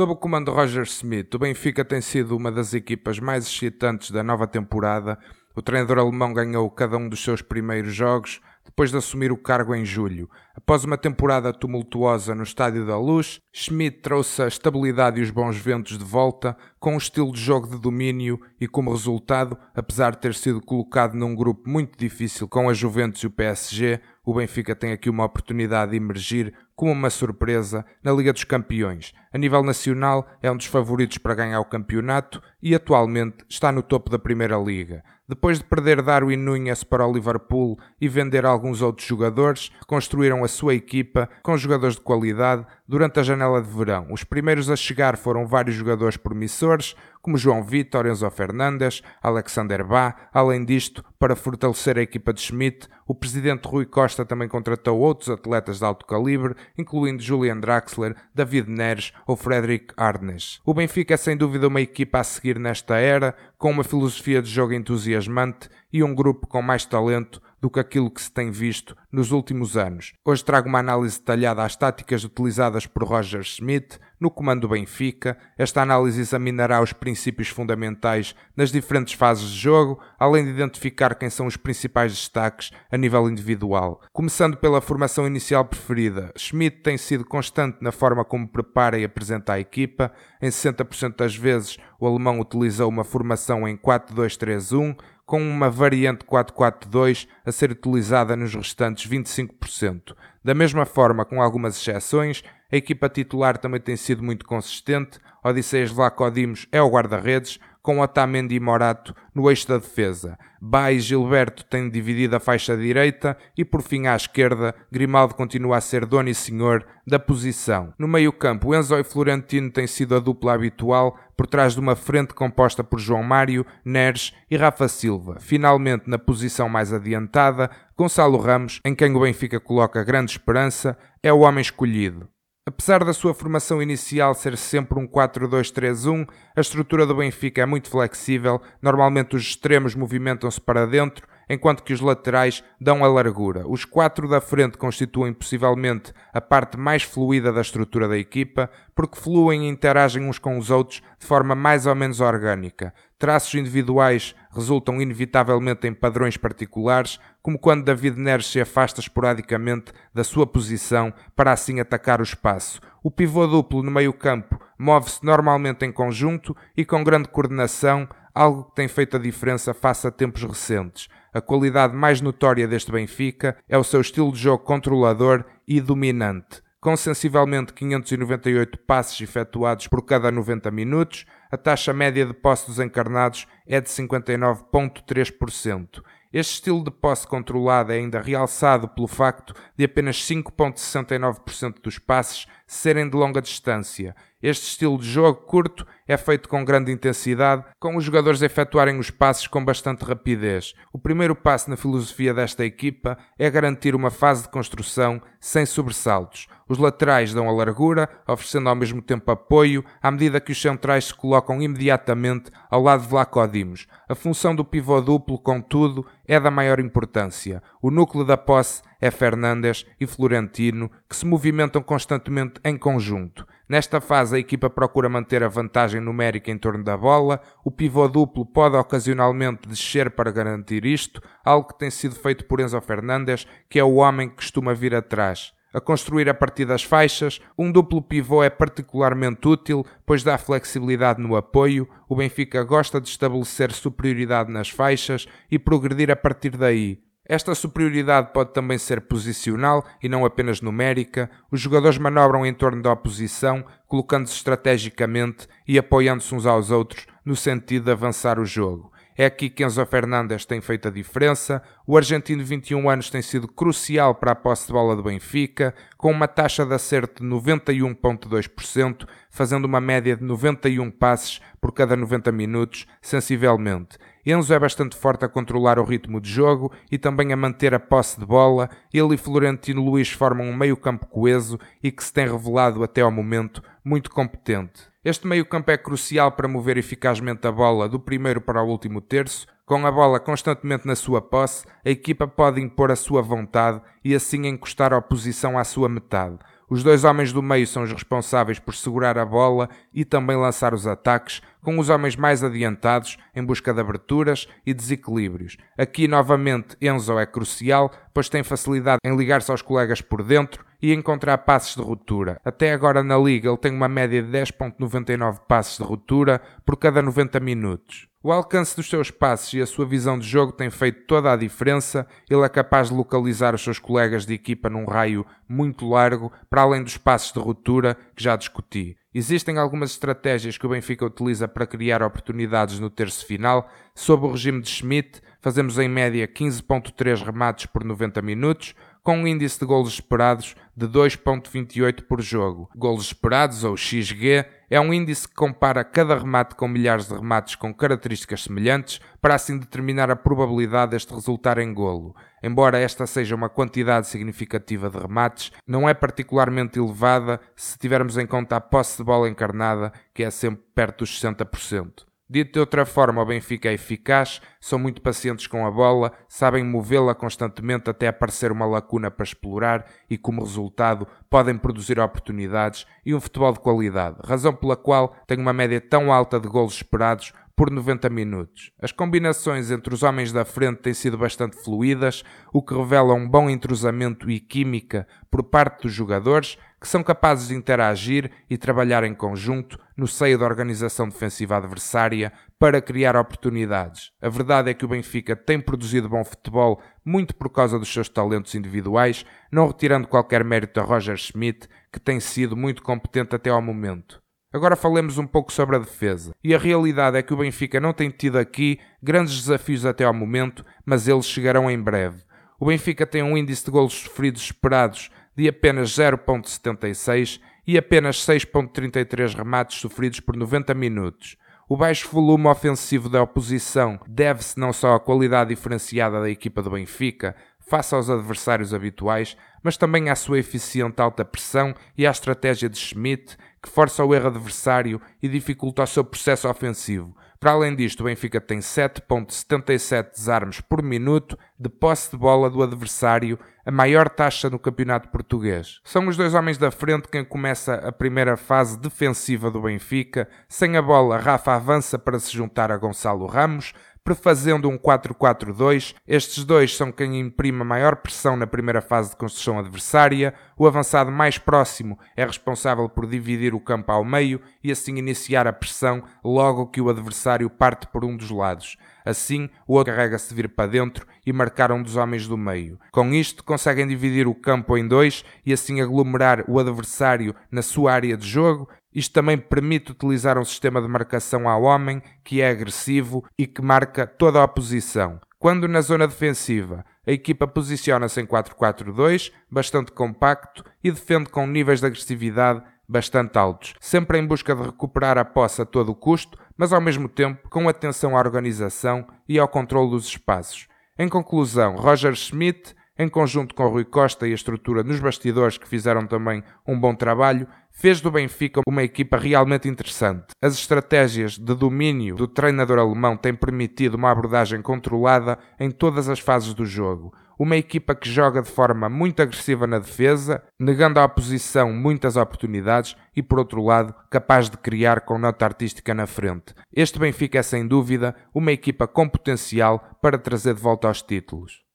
Sob o comando de Roger Smith, o Benfica tem sido uma das equipas mais excitantes da nova temporada. O treinador alemão ganhou cada um dos seus primeiros jogos depois de assumir o cargo em julho. Após uma temporada tumultuosa no Estádio da Luz, Schmidt trouxe a estabilidade e os bons ventos de volta, com um estilo de jogo de domínio e como resultado, apesar de ter sido colocado num grupo muito difícil com a Juventus e o PSG, o Benfica tem aqui uma oportunidade de emergir como uma surpresa na Liga dos Campeões. A nível nacional, é um dos favoritos para ganhar o campeonato e atualmente está no topo da Primeira Liga. Depois de perder Darwin Nunes para o Liverpool e vender alguns outros jogadores, construíram a sua equipa com jogadores de qualidade durante a janela de verão. Os primeiros a chegar foram vários jogadores promissores, como João Vitor, Enzo Fernandes, Alexander Bá. Além disto, para fortalecer a equipa de Schmidt, o presidente Rui Costa também contratou outros atletas de alto calibre, incluindo Julian Draxler, David Neres ou Frederic Arnes. O Benfica é sem dúvida uma equipa a seguir nesta era, com uma filosofia de jogo entusiasmante e um grupo com mais talento do que aquilo que se tem visto nos últimos anos. Hoje trago uma análise detalhada às táticas utilizadas por Roger Smith no comando do Benfica. Esta análise examinará os princípios fundamentais nas diferentes fases de jogo, além de identificar quem são os principais destaques a nível individual. Começando pela formação inicial preferida, Schmidt tem sido constante na forma como prepara e apresenta a equipa. Em 60% das vezes, o alemão utilizou uma formação em 4-2-3-1 com uma variante 442 a ser utilizada nos restantes 25%. Da mesma forma, com algumas exceções, a equipa titular também tem sido muito consistente. Odisseias Vlacodimos é o guarda-redes, com Otamendi e Morato no eixo da defesa. Bá e Gilberto têm dividido a faixa direita e por fim à esquerda, Grimaldo continua a ser dono e senhor da posição. No meio campo, Enzo e Florentino têm sido a dupla habitual por trás de uma frente composta por João Mário, Neres e Rafa Silva. Finalmente, na posição mais adiantada, Gonçalo Ramos, em quem o Benfica coloca grande esperança, é o homem escolhido. Apesar da sua formação inicial ser sempre um 4-2-3-1, a estrutura do Benfica é muito flexível, normalmente os extremos movimentam-se para dentro enquanto que os laterais dão a largura. Os quatro da frente constituem possivelmente a parte mais fluida da estrutura da equipa, porque fluem e interagem uns com os outros de forma mais ou menos orgânica. Traços individuais resultam inevitavelmente em padrões particulares, como quando David Neres se afasta esporadicamente da sua posição para assim atacar o espaço. O pivô duplo no meio-campo move-se normalmente em conjunto e com grande coordenação, algo que tem feito a diferença face a tempos recentes. A qualidade mais notória deste Benfica é o seu estilo de jogo controlador e dominante. Com sensivelmente 598 passes efetuados por cada 90 minutos, a taxa média de posse dos encarnados é de 59,3%. Este estilo de posse controlada é ainda realçado pelo facto de apenas 5,69% dos passes serem de longa distância. Este estilo de jogo curto é feito com grande intensidade, com os jogadores efetuarem os passes com bastante rapidez. O primeiro passo na filosofia desta equipa é garantir uma fase de construção sem sobressaltos. Os laterais dão a largura, oferecendo ao mesmo tempo apoio, à medida que os centrais se colocam imediatamente ao lado de Vlacodimos. A função do pivô duplo, contudo, é da maior importância. O núcleo da posse é Fernandes e Florentino, que se movimentam constantemente em conjunto. Nesta fase, a equipa procura manter a vantagem numérica em torno da bola. O pivô duplo pode ocasionalmente descer para garantir isto, algo que tem sido feito por Enzo Fernandes, que é o homem que costuma vir atrás. A construir a partir das faixas, um duplo pivô é particularmente útil, pois dá flexibilidade no apoio. O Benfica gosta de estabelecer superioridade nas faixas e progredir a partir daí. Esta superioridade pode também ser posicional e não apenas numérica. Os jogadores manobram em torno da oposição, colocando-se estrategicamente e apoiando-se uns aos outros no sentido de avançar o jogo. É aqui que Enzo Fernandes tem feito a diferença. O argentino de 21 anos tem sido crucial para a posse de bola do Benfica, com uma taxa de acerto de 91,2%, fazendo uma média de 91 passes por cada 90 minutos, sensivelmente. Enzo é bastante forte a controlar o ritmo de jogo e também a manter a posse de bola. Ele e Florentino Luís formam um meio-campo coeso e que se tem revelado até ao momento muito competente. Este meio-campo é crucial para mover eficazmente a bola do primeiro para o último terço. Com a bola constantemente na sua posse, a equipa pode impor a sua vontade e assim encostar a oposição à sua metade. Os dois homens do meio são os responsáveis por segurar a bola e também lançar os ataques, com os homens mais adiantados em busca de aberturas e desequilíbrios. Aqui, novamente, Enzo é crucial, pois tem facilidade em ligar-se aos colegas por dentro e encontrar passes de ruptura. Até agora na liga ele tem uma média de 10.99 passes de ruptura por cada 90 minutos. O alcance dos seus passes e a sua visão de jogo têm feito toda a diferença. Ele é capaz de localizar os seus colegas de equipa num raio muito largo, para além dos passes de ruptura que já discuti. Existem algumas estratégias que o Benfica utiliza para criar oportunidades no terço final. Sob o regime de Schmidt, fazemos em média 15.3 remates por 90 minutos, com um índice de golos esperados de 2.28 por jogo. Golos esperados, ou XG, é um índice que compara cada remate com milhares de remates com características semelhantes, para assim determinar a probabilidade deste resultar em golo. Embora esta seja uma quantidade significativa de remates, não é particularmente elevada se tivermos em conta a posse de bola encarnada, que é sempre perto dos 60%. Dito de outra forma, o Benfica é eficaz, são muito pacientes com a bola, sabem movê-la constantemente até aparecer uma lacuna para explorar e, como resultado, podem produzir oportunidades e um futebol de qualidade, razão pela qual tem uma média tão alta de golos esperados por 90 minutos. As combinações entre os homens da frente têm sido bastante fluídas, o que revela um bom entrosamento e química por parte dos jogadores que são capazes de interagir e trabalhar em conjunto no seio da organização defensiva adversária para criar oportunidades. A verdade é que o Benfica tem produzido bom futebol muito por causa dos seus talentos individuais, não retirando qualquer mérito a Roger Schmidt, que tem sido muito competente até ao momento. Agora falemos um pouco sobre a defesa. E a realidade é que o Benfica não tem tido aqui grandes desafios até ao momento, mas eles chegarão em breve. O Benfica tem um índice de golos sofridos esperados de apenas 0.76 e apenas 6.33 remates sofridos por 90 minutos. O baixo volume ofensivo da oposição deve-se não só à qualidade diferenciada da equipa do Benfica, face aos adversários habituais, mas também à sua eficiente alta pressão e à estratégia de Schmidt, que força o erro adversário e dificulta o seu processo ofensivo. Para além disto, o Benfica tem 7.77 desarmes por minuto de posse de bola do adversário, a maior taxa no campeonato português. São os dois homens da frente quem começa a primeira fase defensiva do Benfica. Sem a bola, Rafa avança para se juntar a Gonçalo Ramos, prefazendo um 4-4-2. Estes dois são quem imprime a maior pressão na primeira fase de construção adversária. O avançado mais próximo é responsável por dividir o campo ao meio e assim iniciar a pressão logo que o adversário parte por um dos lados. Assim, o outro carrega-se vir para dentro e marcar um dos homens do meio. Com isto, conseguem dividir o campo em dois e assim aglomerar o adversário na sua área de jogo isto também permite utilizar um sistema de marcação ao homem que é agressivo e que marca toda a oposição. Quando na zona defensiva, a equipa posiciona-se em 4-4-2, bastante compacto e defende com níveis de agressividade bastante altos, sempre em busca de recuperar a posse a todo custo, mas ao mesmo tempo com atenção à organização e ao controle dos espaços. Em conclusão, Roger Schmidt em conjunto com Rui Costa e a estrutura nos bastidores que fizeram também um bom trabalho, fez do Benfica uma equipa realmente interessante. As estratégias de domínio do treinador alemão têm permitido uma abordagem controlada em todas as fases do jogo. Uma equipa que joga de forma muito agressiva na defesa, negando à oposição muitas oportunidades e, por outro lado, capaz de criar com nota artística na frente. Este Benfica é sem dúvida uma equipa com potencial para trazer de volta aos títulos.